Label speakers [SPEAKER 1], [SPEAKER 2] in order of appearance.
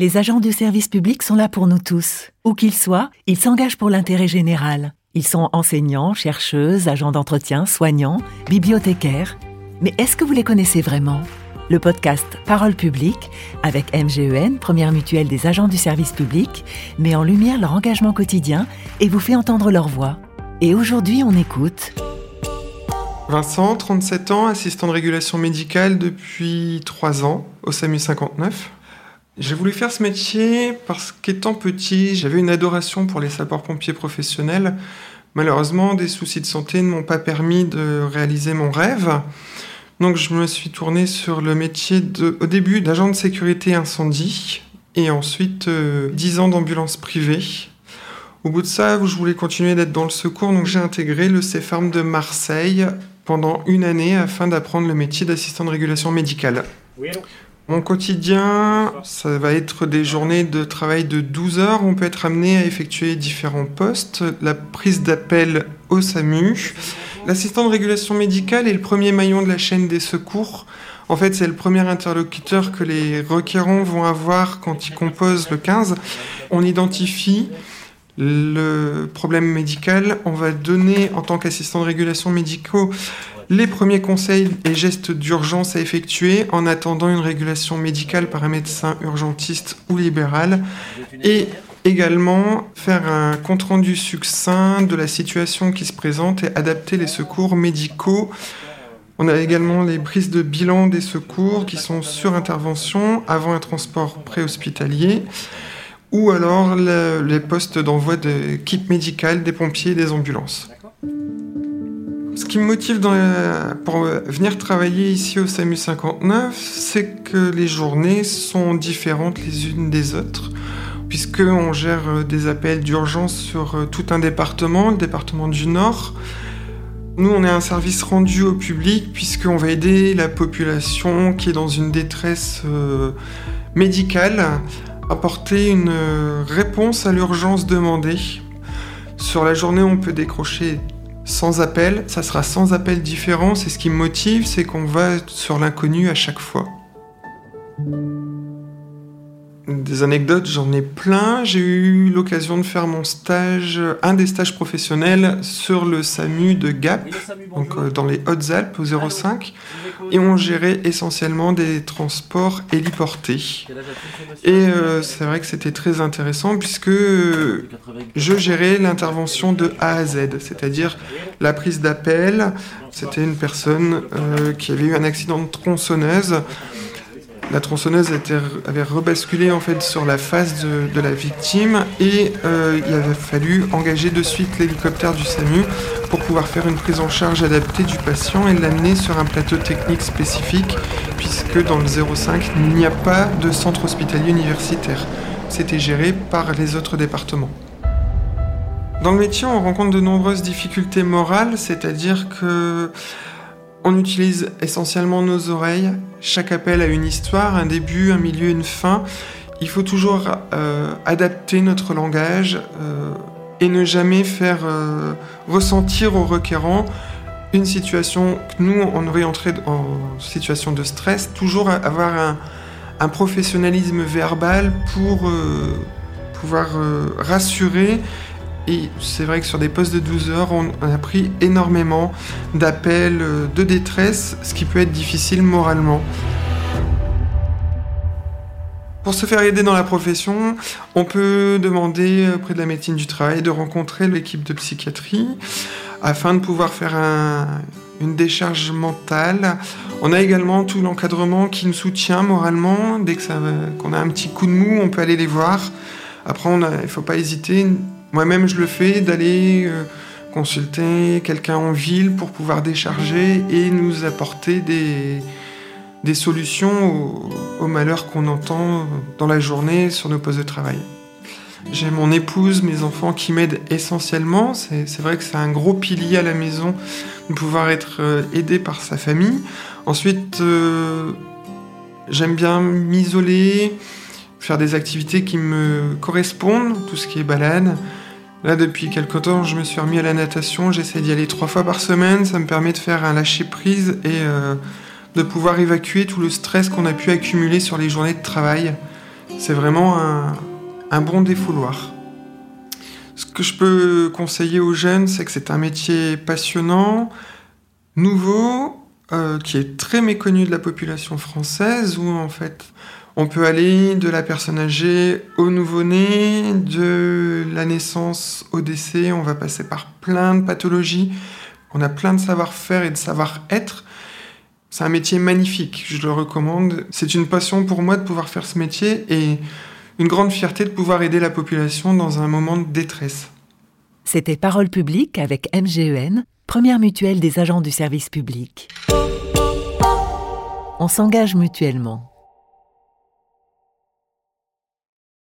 [SPEAKER 1] Les agents du service public sont là pour nous tous. Où qu'ils soient, ils s'engagent pour l'intérêt général. Ils sont enseignants, chercheuses, agents d'entretien, soignants, bibliothécaires. Mais est-ce que vous les connaissez vraiment? Le podcast Parole publique, avec MGEN, première mutuelle des agents du service public, met en lumière leur engagement quotidien et vous fait entendre leur voix. Et aujourd'hui, on écoute
[SPEAKER 2] Vincent, 37 ans, assistant de régulation médicale depuis 3 ans au SAMU 59. J'ai voulu faire ce métier parce qu'étant petit, j'avais une adoration pour les sapeurs-pompiers professionnels. Malheureusement, des soucis de santé ne m'ont pas permis de réaliser mon rêve. Donc je me suis tourné sur le métier au début d'agent de sécurité incendie et ensuite 10 ans d'ambulance privée. Au bout de ça, je voulais continuer d'être dans le secours, donc j'ai intégré le CEFARM de Marseille pendant une année afin d'apprendre le métier d'assistant de régulation médicale. Mon quotidien, ça va être des journées de travail de 12 heures. On peut être amené à effectuer différents postes. La prise d'appel au SAMU. L'assistant de régulation médicale est le premier maillon de la chaîne des secours. En fait, c'est le premier interlocuteur que les requérants vont avoir quand ils composent le 15. On identifie le problème médical, on va donner en tant qu'assistant de régulation médicaux les premiers conseils et gestes d'urgence à effectuer en attendant une régulation médicale par un médecin urgentiste ou libéral et également faire un compte-rendu succinct de la situation qui se présente et adapter les secours médicaux. On a également les prises de bilan des secours qui sont sur intervention avant un transport préhospitalier ou alors les postes d'envoi de médicales des pompiers et des ambulances. Ce qui me motive pour venir travailler ici au SAMU 59, c'est que les journées sont différentes les unes des autres, puisqu'on gère des appels d'urgence sur tout un département, le département du Nord. Nous, on est un service rendu au public, puisqu'on va aider la population qui est dans une détresse euh, médicale apporter une réponse à l'urgence demandée. Sur la journée, on peut décrocher sans appel, ça sera sans appel différent, c'est ce qui me motive, c'est qu'on va sur l'inconnu à chaque fois. Des anecdotes, j'en ai plein. J'ai eu l'occasion de faire mon stage, un des stages professionnels sur le SAMU de Gap, donc euh, dans les Hautes-Alpes au 05, et on gérait essentiellement des transports héliportés. Et euh, c'est vrai que c'était très intéressant puisque je gérais l'intervention de A à Z, c'est-à-dire la prise d'appel. C'était une personne euh, qui avait eu un accident de tronçonneuse la tronçonneuse avait rebasculé en fait sur la face de, la victime et euh, il avait fallu engager de suite l'hélicoptère du SAMU pour pouvoir faire une prise en charge adaptée du patient et l'amener sur un plateau technique spécifique puisque dans le 05 il n'y a pas de centre hospitalier universitaire. C'était géré par les autres départements. Dans le métier, on rencontre de nombreuses difficultés morales, c'est-à-dire que on utilise essentiellement nos oreilles. Chaque appel a une histoire, un début, un milieu, une fin. Il faut toujours euh, adapter notre langage euh, et ne jamais faire euh, ressentir au requérant une situation que nous, on aurait entré en situation de stress. Toujours avoir un, un professionnalisme verbal pour pouvoir rassurer et c'est vrai que sur des postes de 12 heures, on a pris énormément d'appels euh, de détresse, ce qui peut être difficile moralement. Pour se faire aider dans la profession, on peut demander auprès de la médecine du travail de rencontrer l'équipe de psychiatrie afin de pouvoir faire une décharge mentale. On a également tout l'encadrement qui nous soutient moralement. Dès qu'on a un petit coup de mou, on peut aller les voir. Après, il ne faut pas hésiter. Moi-même, je le fais d'aller euh, consulter quelqu'un en ville pour pouvoir décharger et nous apporter des, solutions aux, malheurs qu'on entend dans la journée sur nos postes de travail. J'ai mon épouse, mes enfants qui m'aident essentiellement. C'est vrai que c'est un gros pilier à la maison de pouvoir être euh, aidé par sa famille. Ensuite, euh, j'aime bien m'isoler, faire des activités qui me correspondent, tout ce qui est balade. Là, depuis quelques temps, je me suis remis à la natation. J'essaie d'y aller trois fois par semaine. Ça me permet de faire un lâcher-prise et euh, de pouvoir évacuer tout le stress qu'on a pu accumuler sur les journées de travail. C'est vraiment un, bon défouloir. Ce que je peux conseiller aux jeunes, c'est que c'est un métier passionnant, nouveau, euh, qui est très méconnu de la population française, où en fait on peut aller de la personne âgée au nouveau-né, de la naissance au décès, on va passer par plein de pathologies, on a plein de savoir-faire et de savoir-être. C'est un métier magnifique, je le recommande. C'est une passion pour moi de pouvoir faire ce métier et une grande fierté de pouvoir aider la population dans un moment de détresse.
[SPEAKER 1] C'était Parole publique avec MGEN, première mutuelle des agents du service public. On s'engage mutuellement.